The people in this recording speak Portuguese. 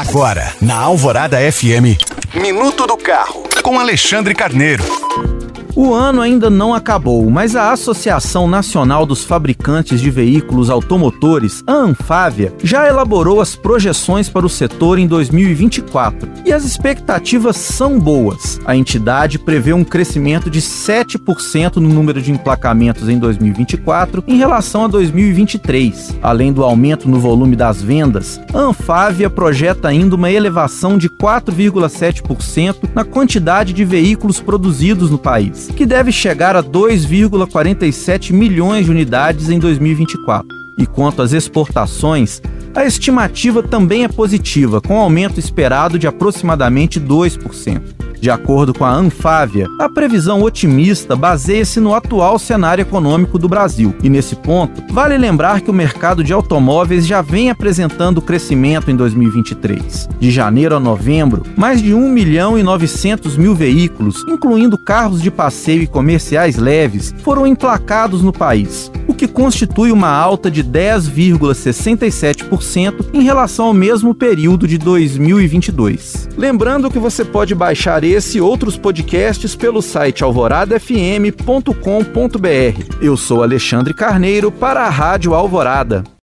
Agora, na Alvorada FM, Minuto do Carro, com Alexandre Carneiro. O ano ainda não acabou, mas a Associação Nacional dos Fabricantes de Veículos Automotores, a Anfávia, já elaborou as projeções para o setor em 2024 e as expectativas são boas. A entidade prevê um crescimento de 7% no número de emplacamentos em 2024 em relação a 2023. Além do aumento no volume das vendas, a Anfávia projeta ainda uma elevação de 4,7% na quantidade de veículos produzidos no país que deve chegar a 2,47 milhões de unidades em 2024. E quanto às exportações, a estimativa também é positiva, com aumento esperado de aproximadamente 2%. De acordo com a Anfávia, a previsão otimista baseia-se no atual cenário econômico do Brasil. E nesse ponto, vale lembrar que o mercado de automóveis já vem apresentando crescimento em 2023. De janeiro a novembro, mais de 1 milhão e 900 mil veículos, incluindo carros de passeio e comerciais leves, foram emplacados no país, que constitui uma alta de 10,67% em relação ao mesmo período de 2022. Lembrando que você pode baixar esse e outros podcasts pelo site alvoradafm.com.br. Eu sou Alexandre Carneiro para a Rádio Alvorada.